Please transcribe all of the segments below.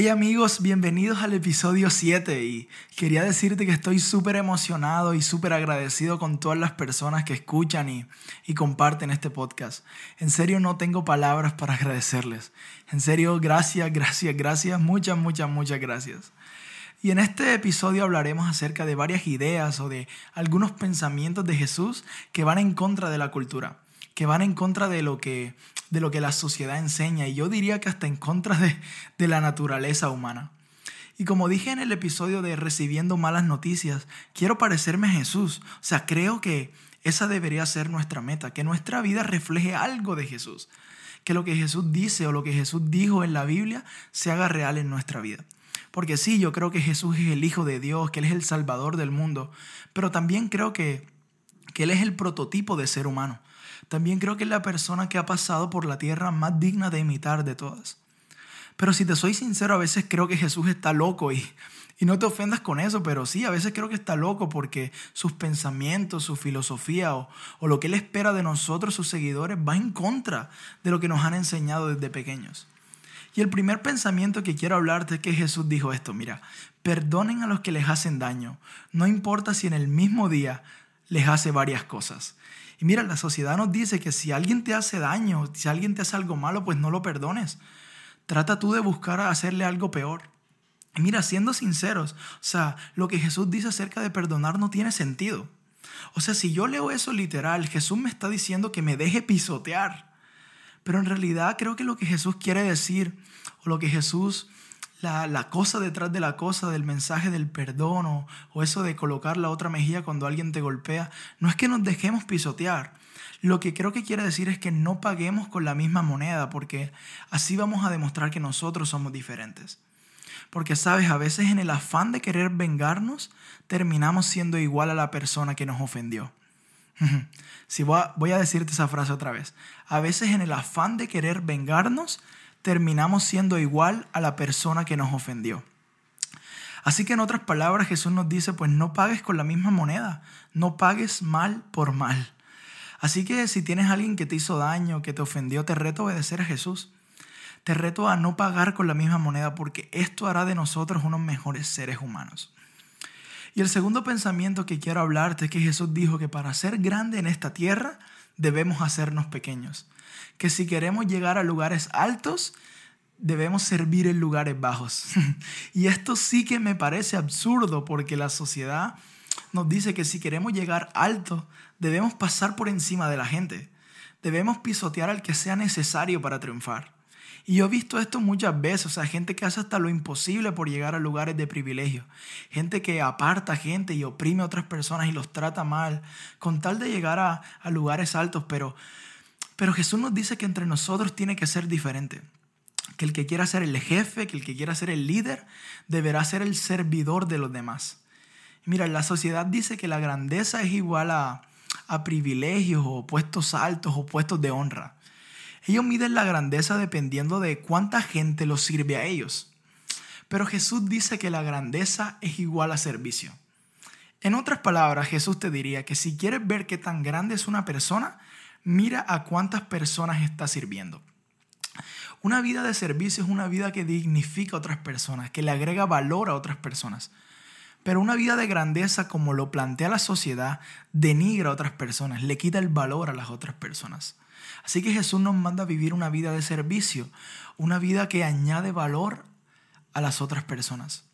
Hey amigos, bienvenidos al episodio 7 y quería decirte que estoy súper emocionado y súper agradecido con todas las personas que escuchan y, y comparten este podcast. En serio no tengo palabras para agradecerles. En serio, gracias, gracias, gracias, muchas, muchas, muchas gracias. Y en este episodio hablaremos acerca de varias ideas o de algunos pensamientos de Jesús que van en contra de la cultura que van en contra de lo que, de lo que la sociedad enseña y yo diría que hasta en contra de, de la naturaleza humana. Y como dije en el episodio de Recibiendo malas noticias, quiero parecerme a Jesús. O sea, creo que esa debería ser nuestra meta, que nuestra vida refleje algo de Jesús. Que lo que Jesús dice o lo que Jesús dijo en la Biblia se haga real en nuestra vida. Porque sí, yo creo que Jesús es el Hijo de Dios, que Él es el Salvador del mundo, pero también creo que, que Él es el prototipo de ser humano. También creo que es la persona que ha pasado por la tierra más digna de imitar de todas. Pero si te soy sincero, a veces creo que Jesús está loco y, y no te ofendas con eso, pero sí, a veces creo que está loco porque sus pensamientos, su filosofía o, o lo que él espera de nosotros, sus seguidores, va en contra de lo que nos han enseñado desde pequeños. Y el primer pensamiento que quiero hablarte es que Jesús dijo esto, mira, perdonen a los que les hacen daño, no importa si en el mismo día les hace varias cosas. Y mira, la sociedad nos dice que si alguien te hace daño, si alguien te hace algo malo, pues no lo perdones. Trata tú de buscar hacerle algo peor. Y mira, siendo sinceros, o sea, lo que Jesús dice acerca de perdonar no tiene sentido. O sea, si yo leo eso literal, Jesús me está diciendo que me deje pisotear. Pero en realidad creo que lo que Jesús quiere decir, o lo que Jesús la, cosa detrás de la cosa, del mensaje del perdón o, o eso de colocar la otra mejilla cuando alguien te golpea, no es que nos dejemos pisotear. Lo que creo que quiere decir es que no paguemos con la misma moneda, porque así vamos a demostrar que nosotros somos diferentes. Porque sabes, a veces en el afán de querer vengarnos, terminamos siendo igual a la persona que nos ofendió. Si voy a, voy a decirte esa frase otra vez. A veces en el afán de querer vengarnos, terminamos siendo igual a la persona que nos ofendió. Así que en otras palabras Jesús nos dice, pues no pagues con la misma moneda, no pagues mal por mal. Así que si tienes alguien que te hizo daño, que te ofendió, te reto a obedecer a Jesús. Te reto a no pagar con la misma moneda porque esto hará de nosotros unos mejores seres humanos. Y el segundo pensamiento que quiero hablarte es que Jesús dijo que para ser grande en esta tierra debemos hacernos pequeños que si queremos llegar a lugares altos, debemos servir en lugares bajos. y esto sí que me parece absurdo porque la sociedad nos dice que si queremos llegar alto, debemos pasar por encima de la gente. Debemos pisotear al que sea necesario para triunfar. Y yo he visto esto muchas veces, o sea, gente que hace hasta lo imposible por llegar a lugares de privilegio, gente que aparta gente y oprime a otras personas y los trata mal, con tal de llegar a, lugares altos, pero pero Jesús nos dice que entre nosotros tiene que ser diferente. Que el que quiera ser el jefe, que el que quiera ser el líder, deberá ser el servidor de los demás. Mira, la sociedad dice que la grandeza es igual a privilegios o puestos altos o puestos de honra. Ellos miden la grandeza dependiendo de cuánta gente los sirve a ellos. Pero Jesús dice que la grandeza es igual a servicio. En otras palabras, Jesús te diría que si quieres ver qué tan grande es una persona, mira a cuántas personas está sirviendo. Una vida de servicio es una vida que dignifica a otras personas, que le agrega valor a otras personas. Pero una vida de grandeza, como lo plantea la sociedad, denigra a otras personas, le quita el valor a las otras personas. Así que Jesús nos manda vivir una vida de servicio, una vida que añade valor a las otras personas.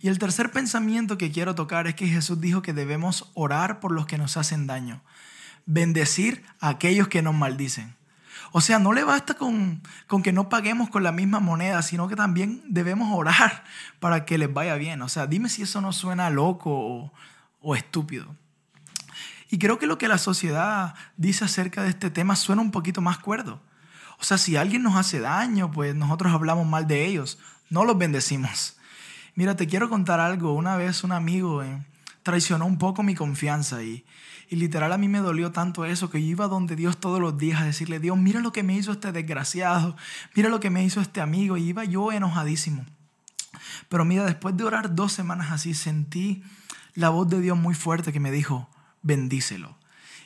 Y el tercer pensamiento que quiero tocar es que Jesús dijo que debemos orar por los que nos hacen daño bendecir a aquellos que nos maldicen. O sea, no le basta con, con, que no paguemos con la misma moneda, sino que también debemos orar para que les vaya bien. O sea, dime si eso no suena loco o estúpido. Y creo que lo que la sociedad dice acerca de este tema suena un poquito más cuerdo. O sea, si alguien nos hace daño, pues nosotros hablamos mal de ellos, no los bendecimos. Mira, te quiero contar algo. Una vez un amigo eh, traicionó un poco mi confianza y, y literal a mí me dolió tanto eso que yo iba donde Dios todos los días a decirle, Dios, mira lo que me hizo este desgraciado, mira lo que me hizo este amigo. Y iba yo enojadísimo. Pero mira, después de orar dos semanas así, sentí la voz de Dios muy fuerte que me dijo, bendícelo.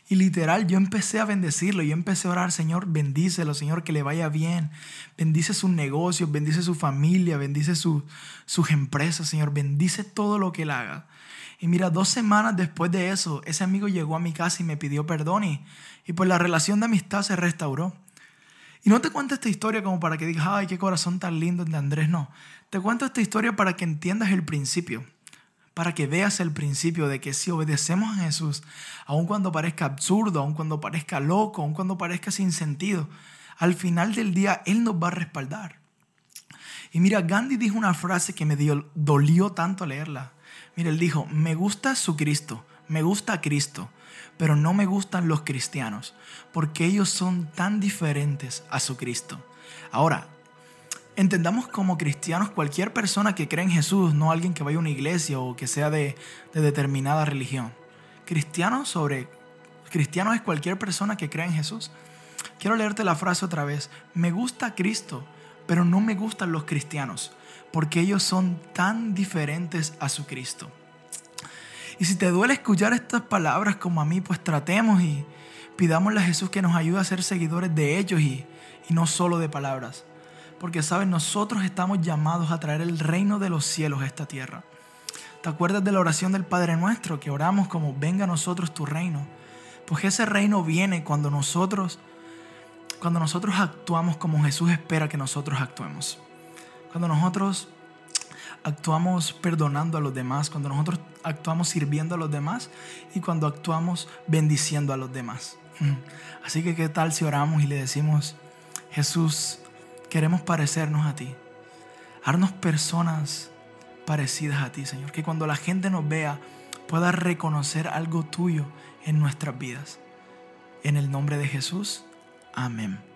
Y literal, yo empecé a bendecirlo, yo empecé a orar, Señor, bendícelo, Señor, que le vaya bien. Bendice sus negocios, bendice su familia, bendice sus empresas, Señor, bendice todo lo que él haga. Y mira, dos semanas después de eso, ese amigo llegó a mi casa y me pidió perdón y, y pues la relación de amistad se restauró. Y no te cuento esta historia como para que digas, ay, qué corazón tan lindo de Andrés, no. Te cuento esta historia para que entiendas el principio para que veas el principio de que si obedecemos a Jesús, aun cuando parezca absurdo, aun cuando parezca loco, aun cuando parezca sin sentido, al final del día Él nos va a respaldar. Y mira, Gandhi dijo una frase que me dio, dolió tanto leerla. Mira, él dijo, me gusta su Cristo, me gusta Cristo, pero no me gustan los cristianos, porque ellos son tan diferentes a su Cristo. Ahora, entendamos como cristianos cualquier persona que cree en Jesús, no alguien que vaya a una iglesia o que sea de, determinada religión. Cristiano sobre cristiano es cualquier persona que cree en Jesús. Quiero leerte la frase otra vez. Me gusta Cristo, pero no me gustan los cristianos, porque ellos son tan diferentes a su Cristo. Y si te duele escuchar estas palabras como a mí, pues tratemos y pidámosle a Jesús que nos ayude a ser seguidores de ellos y, y no solo de palabras. Porque, ¿sabes? Nosotros estamos llamados a traer el reino de los cielos a esta tierra. ¿Te acuerdas de la oración del Padre Nuestro que oramos como venga a nosotros tu reino? Pues ese reino viene cuando nosotros cuando nosotros actuamos como Jesús espera que nosotros actuemos. Cuando nosotros actuamos perdonando a los demás, cuando nosotros actuamos sirviendo a los demás y cuando actuamos bendiciendo a los demás. Así que qué tal si oramos y le decimos, Jesús, queremos parecernos a ti. Harnos personas parecidas a ti, Señor. Que cuando la gente nos vea pueda reconocer algo tuyo en nuestras vidas. En el nombre de Jesús. Amén.